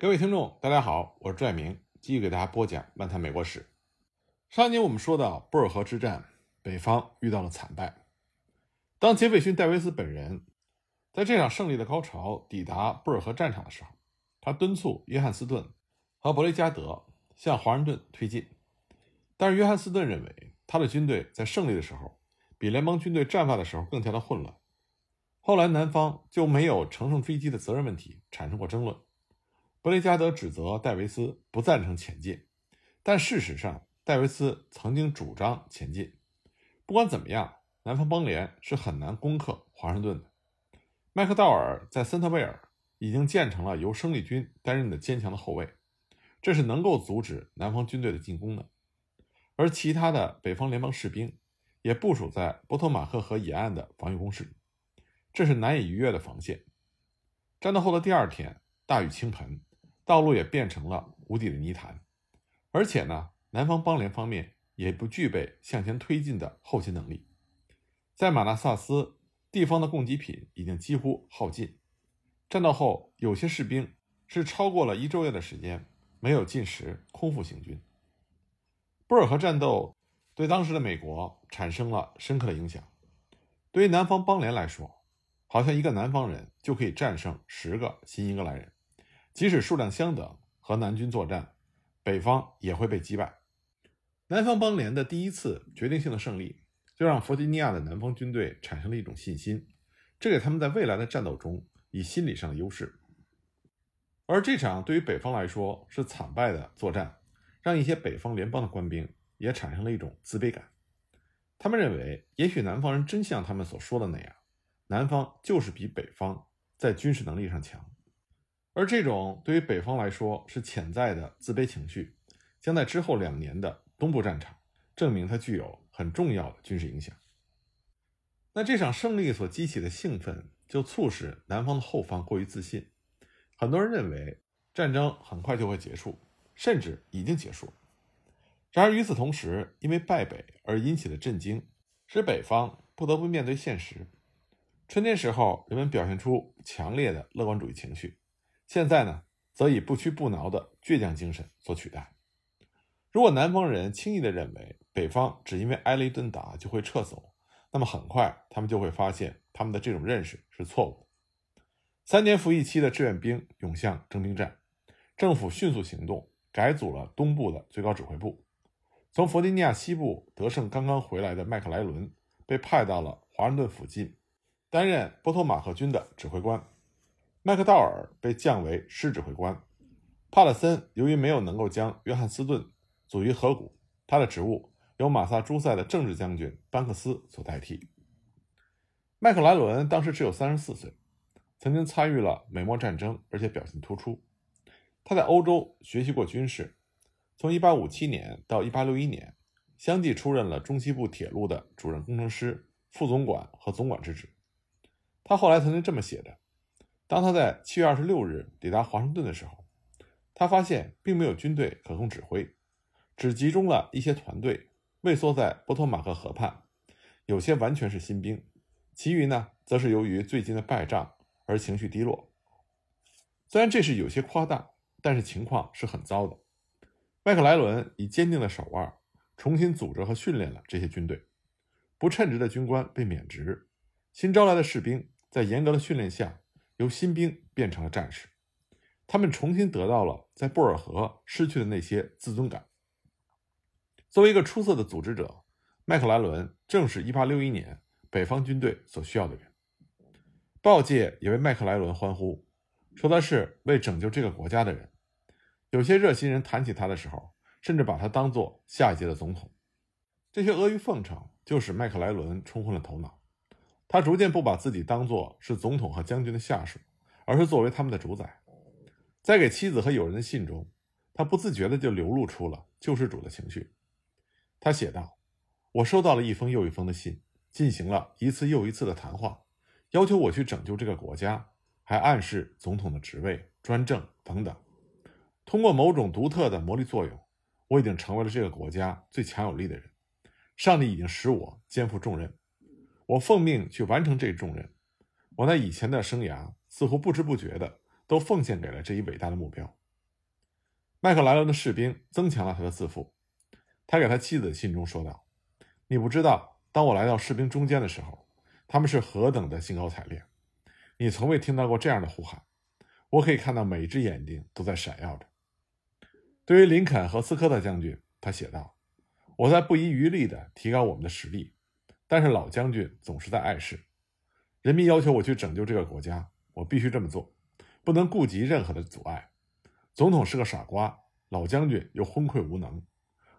各位听众，大家好，我是拽明，继续给大家播讲《漫谈美国史》。上一集我们说到布尔河之战，北方遇到了惨败。当杰斐逊·戴维斯本人在这场胜利的高潮抵达布尔河战场的时候，他敦促约翰斯顿和伯雷加德向华盛顿推进。但是约翰斯顿认为，他的军队在胜利的时候比联邦军队战败的时候更加的混乱。后来，南方就没有乘胜追击的责任问题产生过争论。布雷加德指责戴维斯不赞成前进，但事实上，戴维斯曾经主张前进。不管怎么样，南方邦联是很难攻克华盛顿的。麦克道尔在森特威尔已经建成了由生力军担任的坚强的后卫，这是能够阻止南方军队的进攻的。而其他的北方联邦士兵也部署在波托马克河沿岸的防御工事，这是难以逾越的防线。战斗后的第二天，大雨倾盆。道路也变成了无底的泥潭，而且呢，南方邦联方面也不具备向前推进的后勤能力。在马纳萨斯，地方的供给品已经几乎耗尽。战斗后，有些士兵是超过了一昼夜的时间没有进食，空腹行军。布尔河战斗对当时的美国产生了深刻的影响。对于南方邦联来说，好像一个南方人就可以战胜十个新英格兰人。即使数量相等，和南军作战，北方也会被击败。南方邦联的第一次决定性的胜利，就让弗吉尼亚的南方军队产生了一种信心，这给他们在未来的战斗中以心理上的优势。而这场对于北方来说是惨败的作战，让一些北方联邦的官兵也产生了一种自卑感。他们认为，也许南方人真像他们所说的那样，南方就是比北方在军事能力上强。而这种对于北方来说是潜在的自卑情绪，将在之后两年的东部战场证明它具有很重要的军事影响。那这场胜利所激起的兴奋，就促使南方的后方过于自信。很多人认为战争很快就会结束，甚至已经结束。然而与此同时，因为败北而引起的震惊，使北方不得不面对现实。春天时候，人们表现出强烈的乐观主义情绪。现在呢，则以不屈不挠的倔强精神所取代。如果南方人轻易地认为北方只因为挨了一顿打就会撤走，那么很快他们就会发现他们的这种认识是错误的。三年服役期的志愿兵涌向征兵站，政府迅速行动，改组了东部的最高指挥部。从弗吉尼亚西部得胜刚刚回来的麦克莱伦被派到了华盛顿附近，担任波托马克军的指挥官。麦克道尔被降为师指挥官，帕勒森由于没有能够将约翰斯顿组于河谷，他的职务由马萨诸塞的政治将军班克斯所代替。麦克莱伦当时只有三十四岁，曾经参与了美墨战争，而且表现突出。他在欧洲学习过军事，从1857年到1861年，相继出任了中西部铁路的主任工程师、副总管和总管之职。他后来曾经这么写的。当他在七月二十六日抵达华盛顿的时候，他发现并没有军队可供指挥，只集中了一些团队畏缩在波托马克河畔，有些完全是新兵，其余呢则是由于最近的败仗而情绪低落。虽然这是有些夸大，但是情况是很糟的。麦克莱伦以坚定的手腕重新组织和训练了这些军队，不称职的军官被免职，新招来的士兵在严格的训练下。由新兵变成了战士，他们重新得到了在布尔河失去的那些自尊感。作为一个出色的组织者，麦克莱伦正是1861年北方军队所需要的人。报界也为麦克莱伦欢呼，说他是为拯救这个国家的人。有些热心人谈起他的时候，甚至把他当做下一届的总统。这些阿谀奉承就使麦克莱伦冲昏了头脑。他逐渐不把自己当作是总统和将军的下属，而是作为他们的主宰。在给妻子和友人的信中，他不自觉地就流露出了救世主的情绪。他写道：“我收到了一封又一封的信，进行了一次又一次的谈话，要求我去拯救这个国家，还暗示总统的职位、专政等等。通过某种独特的魔力作用，我已经成为了这个国家最强有力的人。上帝已经使我肩负重任。”我奉命去完成这一重任。我在以前的生涯似乎不知不觉的都奉献给了这一伟大的目标。麦克莱伦的士兵增强了他的自负。他给他妻子的信中说道：“你不知道，当我来到士兵中间的时候，他们是何等的兴高采烈。你从未听到过这样的呼喊。我可以看到每一只眼睛都在闪耀着。”对于林肯和斯科特将军，他写道：“我在不遗余力地提高我们的实力，但是老将军总是在碍事。人民要求我去拯救这个国家，我必须这么做，不能顾及任何的阻碍。总统是个傻瓜，老将军又昏聩无能。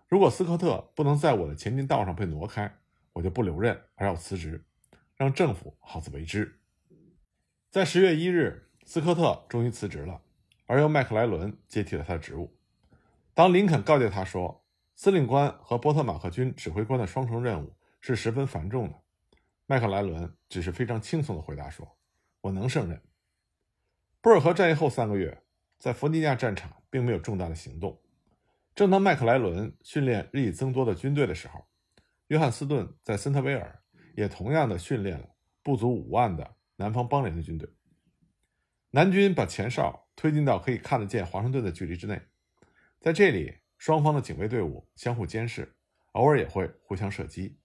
如果斯科特不能在我的前进道上被挪开，我就不留任，而要辞职，让政府好自为之。”在十月一日，斯科特终于辞职了，而由麦克莱伦接替了他的职务。当林肯告诫他说，司令官和波特马克军指挥官的双重任务是十分繁重的，麦克莱伦只是非常轻松地回答说：“我能胜任。”布尔河战役后三个月，在弗吉尼亚战场并没有重大的行动。正当麦克莱伦训练日益增多的军队的时候，约翰斯顿在森特威尔也同样的训练了不足五万的南方邦联的军队。南军把前哨推进到可以看得见华盛顿的距离之内。在这里，双方的警卫队伍相互监视，偶尔也会互相射击。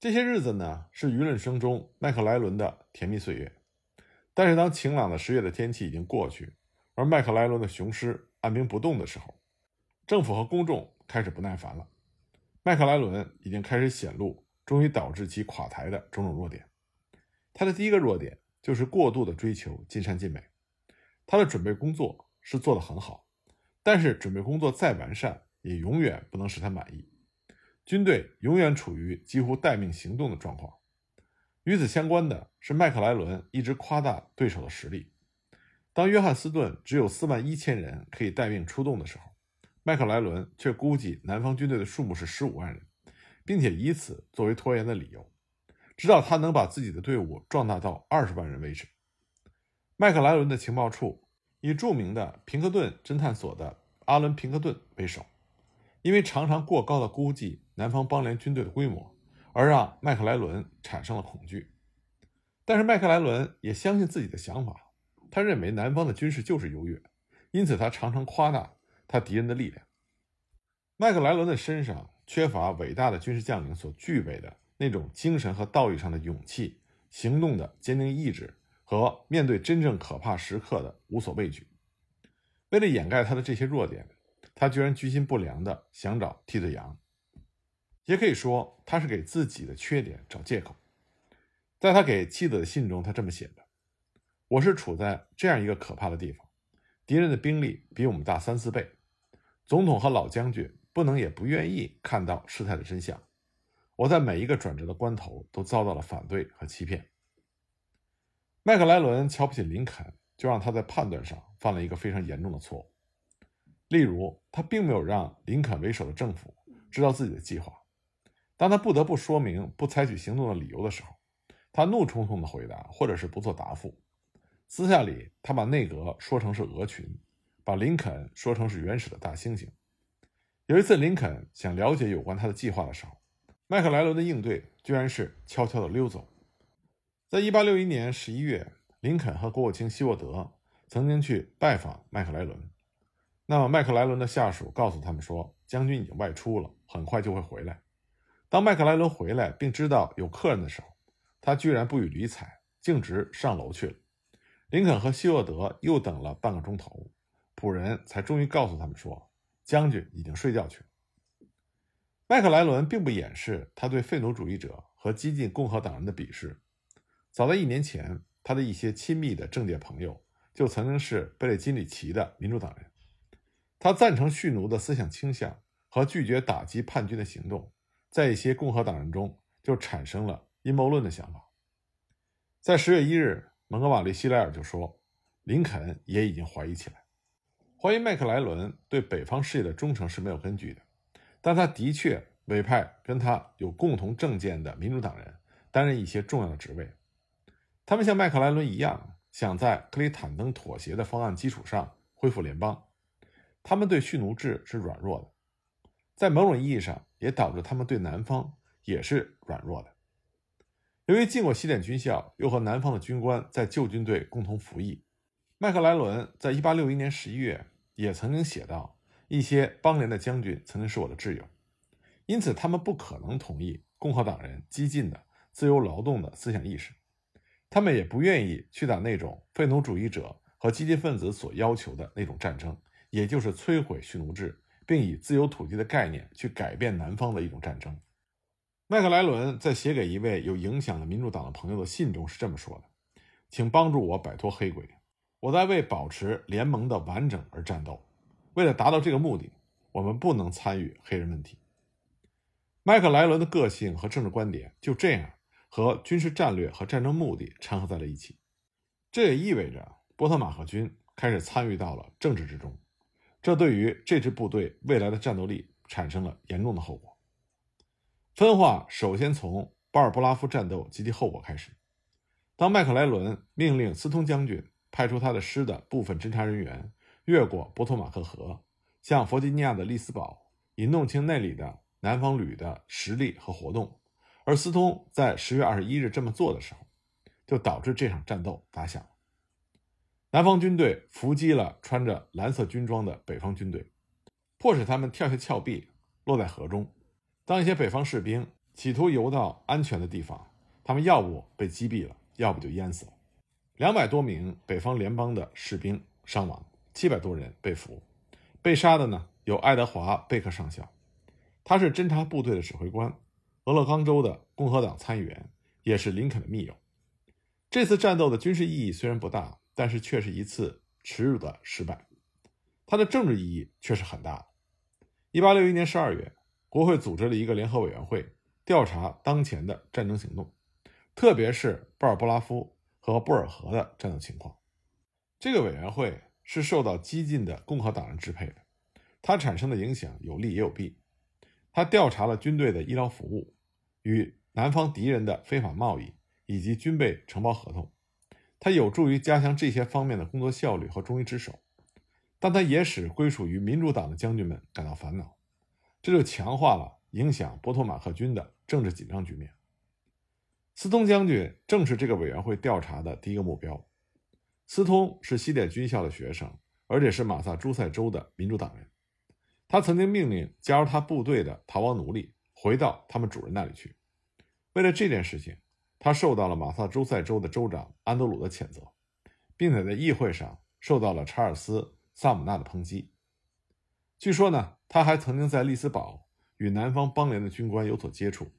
这些日子呢，是舆论声中麦克莱伦的甜蜜岁月。但是，当晴朗的十月的天气已经过去，而麦克莱伦的雄狮按兵不动的时候，政府和公众开始不耐烦了。麦克莱伦已经开始显露终于导致其垮台的种种弱点。他的第一个弱点就是过度的追求尽善尽美。他的准备工作是做得很好。但是准备工作再完善，也永远不能使他满意。军队永远处于几乎待命行动的状况。与此相关的是，麦克莱伦一直夸大对手的实力。当约翰斯顿只有四万一千人可以带兵出动的时候，麦克莱伦却估计南方军队的数目是十五万人，并且以此作为拖延的理由，直到他能把自己的队伍壮大到二十万人为止。麦克莱伦的情报处。以著名的平克顿侦探所的阿伦·平克顿为首，因为常常过高的估计南方邦联军队的规模，而让麦克莱伦产生了恐惧。但是麦克莱伦也相信自己的想法，他认为南方的军事就是优越，因此他常常夸大他敌人的力量。麦克莱伦的身上缺乏伟大的军事将领所具备的那种精神和道义上的勇气、行动的坚定意志。和面对真正可怕时刻的无所畏惧。为了掩盖他的这些弱点，他居然居心不良的想找替罪羊，也可以说他是给自己的缺点找借口。在他给妻子的信中，他这么写的：“我是处在这样一个可怕的地方，敌人的兵力比我们大三四倍，总统和老将军不能也不愿意看到事态的真相。我在每一个转折的关头都遭到了反对和欺骗。”麦克莱伦瞧不起林肯，就让他在判断上犯了一个非常严重的错误。例如，他并没有让林肯为首的政府知道自己的计划。当他不得不说明不采取行动的理由的时候，他怒冲冲的回答，或者是不做答复。私下里，他把内阁说成是鹅群，把林肯说成是原始的大猩猩。有一次，林肯想了解有关他的计划的时候，麦克莱伦的应对居然是悄悄的溜走。在一八六一年十一月，林肯和国务卿希沃德曾经去拜访麦克莱伦。那么，麦克莱伦的下属告诉他们说，将军已经外出了，很快就会回来。当麦克莱伦回来并知道有客人的时候，他居然不予理睬，径直上楼去了。林肯和希沃德又等了半个钟头，仆人才终于告诉他们说，将军已经睡觉去了。麦克莱伦并不掩饰他对废奴主义者和激进共和党人的鄙视。早在一年前，他的一些亲密的政界朋友就曾经是贝雷金里奇的民主党人。他赞成蓄奴的思想倾向和拒绝打击叛军的行动，在一些共和党人中就产生了阴谋论的想法。在十月一日，蒙哥马利·希莱尔就说，林肯也已经怀疑起来，怀疑麦克莱伦对北方事业的忠诚是没有根据的，但他的确委派跟他有共同政见的民主党人担任一些重要的职位。他们像麦克莱伦一样，想在克里坦登妥协的方案基础上恢复联邦。他们对蓄奴制是软弱的，在某种意义上也导致他们对南方也是软弱的。由于进过西点军校，又和南方的军官在旧军队共同服役，麦克莱伦在1861年11月也曾经写道，一些邦联的将军曾经是我的挚友，因此他们不可能同意共和党人激进的自由劳动的思想意识，他们也不愿意去打那种废奴主义者和激进分子所要求的那种战争，也就是摧毁蓄奴制，并以自由土地的概念去改变南方的一种战争。麦克莱伦在写给一位有影响的民主党的朋友的信中是这么说的：“请帮助我摆脱黑鬼，我在为保持联盟的完整而战斗。为了达到这个目的，我们不能参与黑人问题。”麦克莱伦的个性和政治观点就这样和军事战略和战争目的掺和在了一起。这也意味着波特马克军开始参与到了政治之中，这对于这支部队未来的战斗力产生了严重的后果。分化首先从巴尔布拉夫战斗及其后果开始。当麦克莱伦命令斯通将军派出他的师的部分侦察人员越过波托马克河，向弗吉尼亚的利斯堡，以弄清那里的南方旅的实力和活动，而斯通在十月二十一日这么做的时候，就导致这场战斗打响了。南方军队伏击了穿着蓝色军装的北方军队，迫使他们跳下峭壁，落在河中。当一些北方士兵企图游到安全的地方，他们要不被击毙了，要不就淹死了。两百多名北方联邦的士兵伤亡，七百多人被俘。被杀的呢有爱德华·贝克上校，他是侦察部队的指挥官，俄勒冈州的共和党参议员，也是林肯的密友。这次战斗的军事意义虽然不大，但是却是一次耻辱的失败。它的政治意义却是很大的。一八六一年十二月。国会组织了一个联合委员会，调查当前的战争行动，特别是巴尔布拉夫和布尔河的战斗情况。这个委员会是受到激进的共和党人支配的，它产生的影响有利也有弊。他调查了军队的医疗服务、与南方敌人的非法贸易以及军备承包合同，它有助于加强这些方面的工作效率和忠于职守，但它也使归属于民主党的将军们感到烦恼。这就强化了影响波托马克军的政治紧张局面。斯通将军正是这个委员会调查的第一个目标。斯通是西点军校的学生，而且是马萨诸塞州的民主党人。他曾经命令加入他部队的逃亡奴隶回到他们主人那里去。为了这件事情，他受到了马萨诸塞州的州长安德鲁的谴责，并且在议会上受到了查尔斯·萨姆纳的抨击。据说呢，他还曾经在利斯堡与南方邦联的军官有所接触。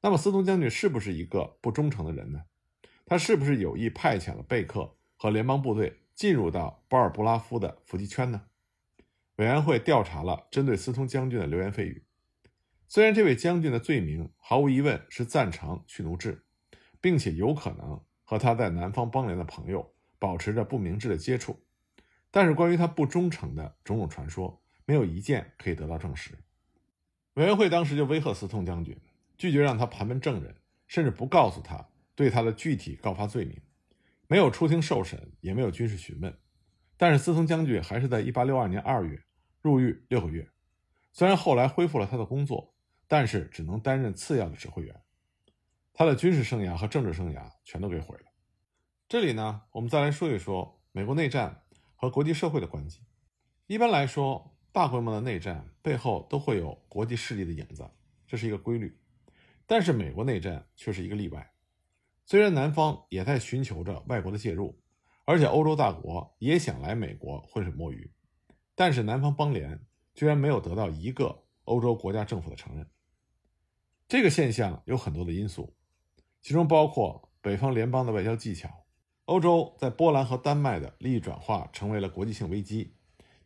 那么，斯通将军是不是一个不忠诚的人呢？他是不是有意派遣了贝克和联邦部队进入到巴尔布拉夫的伏击圈呢？委员会调查了针对斯通将军的流言蜚语。虽然这位将军的罪名毫无疑问是赞成蓄奴制，并且有可能和他在南方邦联的朋友保持着不明智的接触。但是，关于他不忠诚的种种传说，没有一件可以得到证实。委员会当时就威吓斯通将军，拒绝让他盘问证人，甚至不告诉他对他的具体告发罪名，没有出庭受审，也没有军事询问。但是，斯通将军还是在1862年2月入狱六个月。虽然后来恢复了他的工作，但是只能担任次要的指挥员。他的军事生涯和政治生涯全都给毁了。这里呢，我们再来说一说美国内战。和国际社会的关系，一般来说，大规模的内战背后都会有国际势力的影子，这是一个规律。但是美国内战却是一个例外。虽然南方也在寻求着外国的介入，而且欧洲大国也想来美国浑水摸鱼，但是南方邦联居然没有得到一个欧洲国家政府的承认。这个现象有很多的因素，其中包括北方联邦的外交技巧。欧洲在波兰和丹麦的利益转化成为了国际性危机，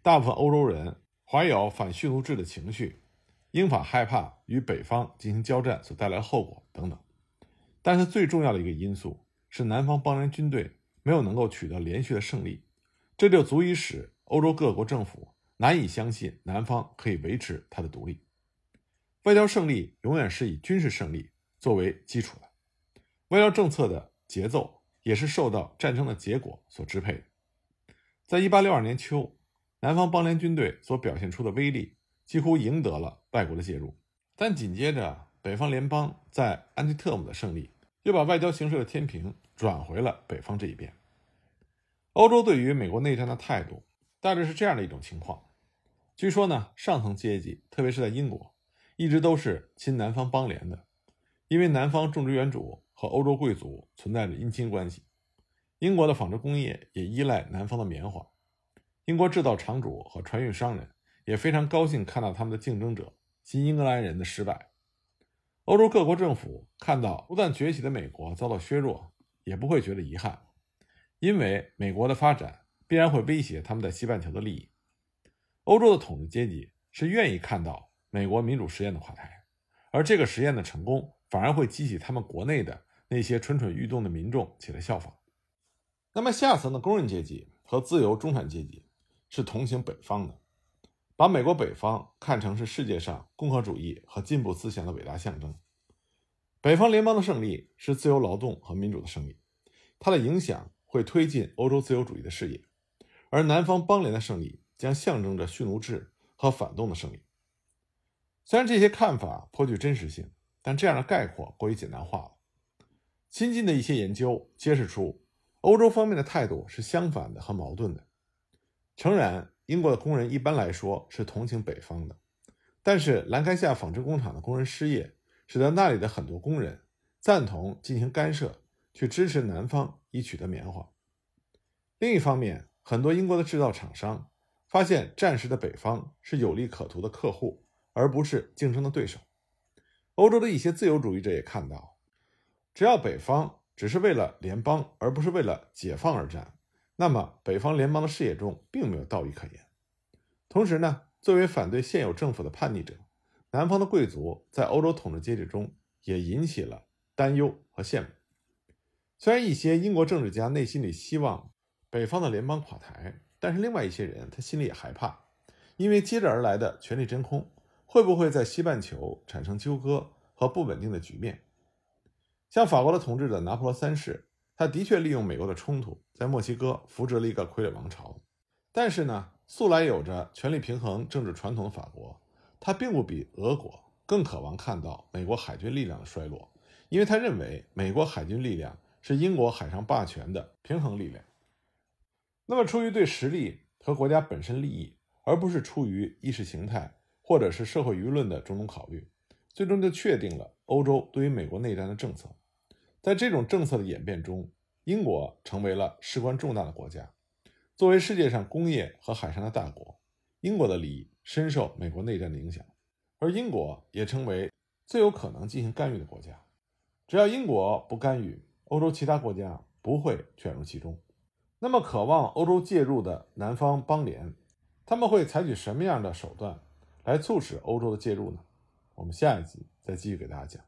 大部分欧洲人怀有反蓄奴制的情绪，英法害怕与北方进行交战所带来的后果等等。但是最重要的一个因素是南方邦联军队没有能够取得连续的胜利，这就足以使欧洲各国政府难以相信南方可以维持它的独立。外交胜利永远是以军事胜利作为基础的，外交政策的节奏。也是受到战争的结果所支配的。在一八六二年秋，南方邦联军队所表现出的威力几乎赢得了外国的介入，但紧接着北方联邦在安提特姆的胜利，又把外交形势的天平转回了北方这一边。欧洲对于美国内战的态度，大致是这样的一种情况。据说呢，上层阶级，特别是在英国，一直都是亲南方邦联的，因为南方种植园主和欧洲贵族存在着姻亲关系。英国的纺织工业也依赖南方的棉花，英国制造厂主和船运商人也非常高兴看到他们的竞争者新英格兰人的失败。欧洲各国政府看到不断崛起的美国遭到削弱，也不会觉得遗憾，因为美国的发展必然会威胁他们在西半球的利益。欧洲的统治阶级是愿意看到美国民主实验的垮台，而这个实验的成功反而会激起他们国内的那些蠢蠢欲动的民众起来效仿。那么下层的工人阶级和自由中产阶级是同情北方的，把美国北方看成是世界上共和主义和进步思想的伟大象征。北方联邦的胜利是自由劳动和民主的胜利，它的影响会推进欧洲自由主义的事业；而南方邦联的胜利将象征着蓄奴制和反动的胜利。虽然这些看法颇具真实性，但这样的概括过于简单化了。新近的一些研究揭示出。欧洲方面的态度是相反的和矛盾的。诚然，英国的工人一般来说是同情北方的，但是兰开夏纺织工厂的工人失业，使得那里的很多工人赞同进行干涉，去支持南方以取得棉花。另一方面，很多英国的制造厂商发现战时的北方是有利可图的客户，而不是竞争的对手。欧洲的一些自由主义者也看到，只要北方。只是为了联邦，而不是为了解放而战，那么北方联邦的事业中并没有道义可言。同时呢，作为反对现有政府的叛逆者，南方的贵族在欧洲统治阶级中也引起了担忧和羡慕。虽然一些英国政治家内心里希望北方的联邦垮台，但是另外一些人他心里也害怕，因为接着而来的权力真空会不会在西半球产生纠葛和不稳定的局面。像法国的统治者拿破仑三世，他的确利用美国的冲突，在墨西哥扶植了一个傀儡王朝。但是呢，素来有着权力平衡政治传统的法国，他并不比俄国更渴望看到美国海军力量的衰落，因为他认为美国海军力量是英国海上霸权的平衡力量。那么，出于对实力和国家本身利益，而不是出于意识形态或者是社会舆论的种种考虑。最终就确定了欧洲对于美国内战的政策。在这种政策的演变中，英国成为了事关重大的国家。作为世界上工业和海上的大国，英国的利益深受美国内战的影响，而英国也成为最有可能进行干预的国家。只要英国不干预，欧洲其他国家不会卷入其中。那么，渴望欧洲介入的南方邦联，他们会采取什么样的手段来促使欧洲的介入呢？我们下一集再继续给大家讲。